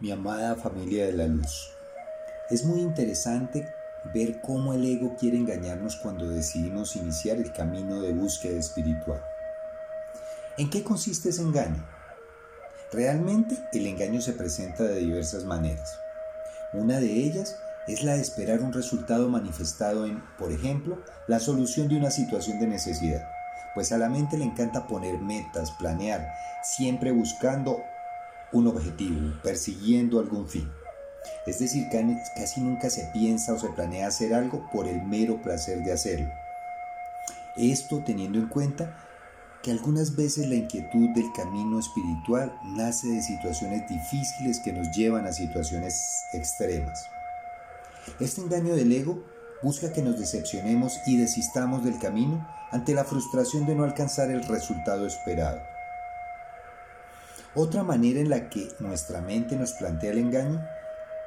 mi amada familia de la luz. Es muy interesante ver cómo el ego quiere engañarnos cuando decidimos iniciar el camino de búsqueda espiritual. ¿En qué consiste ese engaño? Realmente el engaño se presenta de diversas maneras. Una de ellas es la de esperar un resultado manifestado en, por ejemplo, la solución de una situación de necesidad, pues a la mente le encanta poner metas, planear, siempre buscando un objetivo, persiguiendo algún fin. Es decir, casi nunca se piensa o se planea hacer algo por el mero placer de hacerlo. Esto teniendo en cuenta que algunas veces la inquietud del camino espiritual nace de situaciones difíciles que nos llevan a situaciones extremas. Este engaño del ego busca que nos decepcionemos y desistamos del camino ante la frustración de no alcanzar el resultado esperado. Otra manera en la que nuestra mente nos plantea el engaño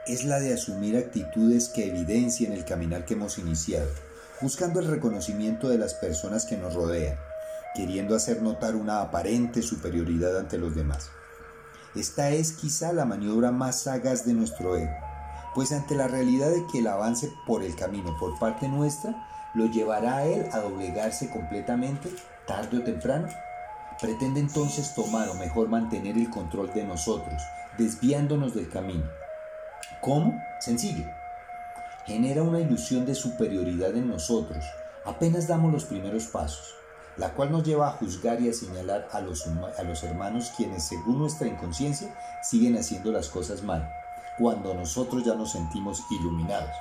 es la de asumir actitudes que evidencien el caminar que hemos iniciado, buscando el reconocimiento de las personas que nos rodean, queriendo hacer notar una aparente superioridad ante los demás. Esta es quizá la maniobra más sagaz de nuestro ego, pues ante la realidad de que el avance por el camino por parte nuestra lo llevará a él a doblegarse completamente, tarde o temprano, Pretende entonces tomar o mejor mantener el control de nosotros, desviándonos del camino. ¿Cómo? Sencillo. Genera una ilusión de superioridad en nosotros. Apenas damos los primeros pasos, la cual nos lleva a juzgar y a señalar a los, a los hermanos quienes, según nuestra inconsciencia, siguen haciendo las cosas mal, cuando nosotros ya nos sentimos iluminados.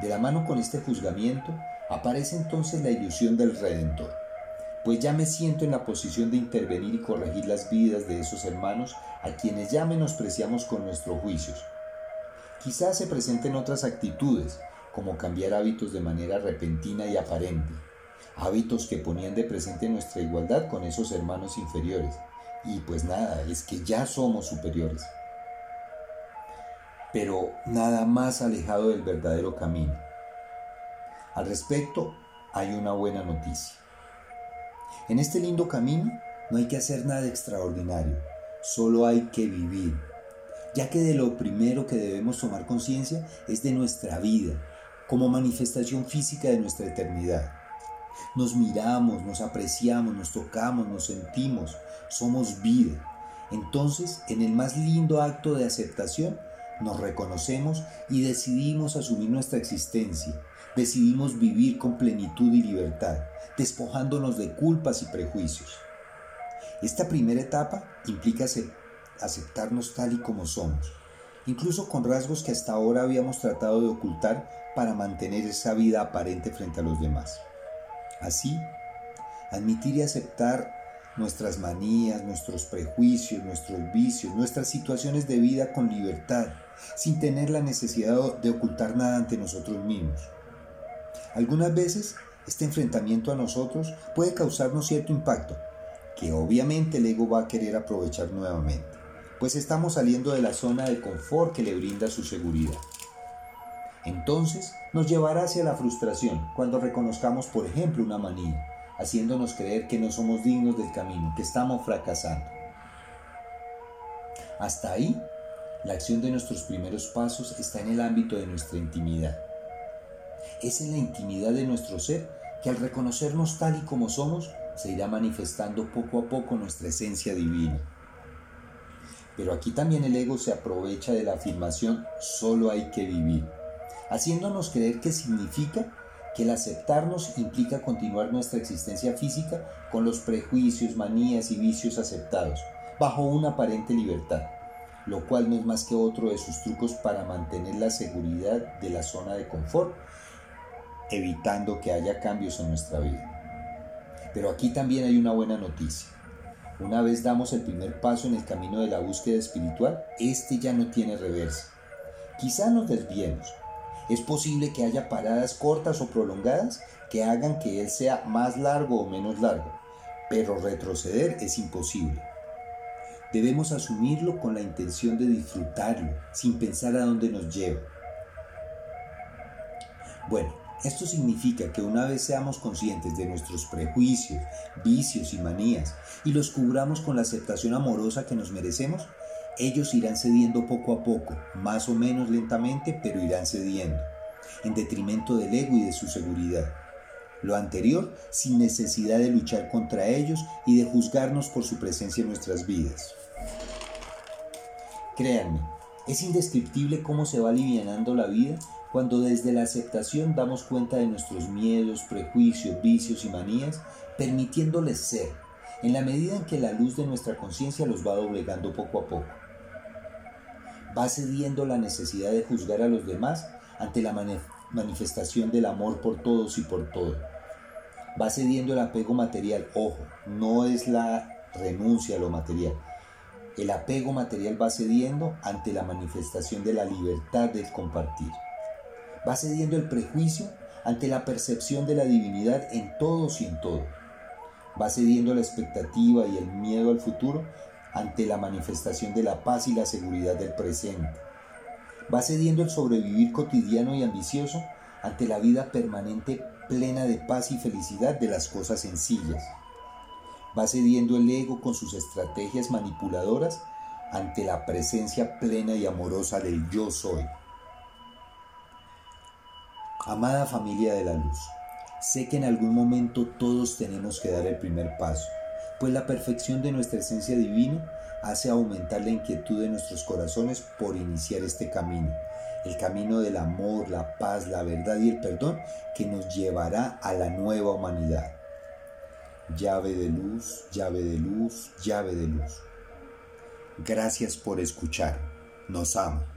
De la mano con este juzgamiento, aparece entonces la ilusión del Redentor pues ya me siento en la posición de intervenir y corregir las vidas de esos hermanos a quienes ya menospreciamos con nuestros juicios. Quizás se presenten otras actitudes, como cambiar hábitos de manera repentina y aparente, hábitos que ponían de presente nuestra igualdad con esos hermanos inferiores. Y pues nada, es que ya somos superiores. Pero nada más alejado del verdadero camino. Al respecto, hay una buena noticia. En este lindo camino no hay que hacer nada extraordinario, solo hay que vivir, ya que de lo primero que debemos tomar conciencia es de nuestra vida, como manifestación física de nuestra eternidad. Nos miramos, nos apreciamos, nos tocamos, nos sentimos, somos vida. Entonces, en el más lindo acto de aceptación, nos reconocemos y decidimos asumir nuestra existencia, decidimos vivir con plenitud y libertad, despojándonos de culpas y prejuicios. Esta primera etapa implica aceptarnos tal y como somos, incluso con rasgos que hasta ahora habíamos tratado de ocultar para mantener esa vida aparente frente a los demás. Así, admitir y aceptar nuestras manías, nuestros prejuicios, nuestros vicios, nuestras situaciones de vida con libertad, sin tener la necesidad de ocultar nada ante nosotros mismos. Algunas veces este enfrentamiento a nosotros puede causarnos cierto impacto, que obviamente el ego va a querer aprovechar nuevamente, pues estamos saliendo de la zona de confort que le brinda su seguridad. Entonces nos llevará hacia la frustración cuando reconozcamos, por ejemplo, una manía, haciéndonos creer que no somos dignos del camino, que estamos fracasando. Hasta ahí, la acción de nuestros primeros pasos está en el ámbito de nuestra intimidad es en la intimidad de nuestro ser que al reconocernos tal y como somos, se irá manifestando poco a poco nuestra esencia divina. Pero aquí también el ego se aprovecha de la afirmación solo hay que vivir, haciéndonos creer que significa que el aceptarnos implica continuar nuestra existencia física con los prejuicios, manías y vicios aceptados, bajo una aparente libertad, lo cual no es más que otro de sus trucos para mantener la seguridad de la zona de confort evitando que haya cambios en nuestra vida. Pero aquí también hay una buena noticia. Una vez damos el primer paso en el camino de la búsqueda espiritual, este ya no tiene reversa. Quizá nos desviemos. Es posible que haya paradas cortas o prolongadas que hagan que él sea más largo o menos largo, pero retroceder es imposible. Debemos asumirlo con la intención de disfrutarlo, sin pensar a dónde nos lleva. Bueno, esto significa que una vez seamos conscientes de nuestros prejuicios, vicios y manías y los cubramos con la aceptación amorosa que nos merecemos, Ellos irán cediendo poco a poco, más o menos lentamente, pero irán cediendo, en detrimento del ego y de su seguridad. Lo anterior sin necesidad de luchar contra ellos y de juzgarnos por su presencia en nuestras vidas. Créanme, es indescriptible cómo se va alivianando la vida cuando desde la aceptación damos cuenta de nuestros miedos, prejuicios, vicios y manías, permitiéndoles ser, en la medida en que la luz de nuestra conciencia los va doblegando poco a poco. Va cediendo la necesidad de juzgar a los demás ante la manifestación del amor por todos y por todo. Va cediendo el apego material, ojo, no es la renuncia a lo material. El apego material va cediendo ante la manifestación de la libertad de compartir va cediendo el prejuicio ante la percepción de la divinidad en todos y en todo. Va cediendo la expectativa y el miedo al futuro ante la manifestación de la paz y la seguridad del presente. Va cediendo el sobrevivir cotidiano y ambicioso ante la vida permanente plena de paz y felicidad de las cosas sencillas. Va cediendo el ego con sus estrategias manipuladoras ante la presencia plena y amorosa del yo soy. Amada familia de la luz, sé que en algún momento todos tenemos que dar el primer paso, pues la perfección de nuestra esencia divina hace aumentar la inquietud de nuestros corazones por iniciar este camino, el camino del amor, la paz, la verdad y el perdón que nos llevará a la nueva humanidad. Llave de luz, llave de luz, llave de luz. Gracias por escuchar. Nos amo.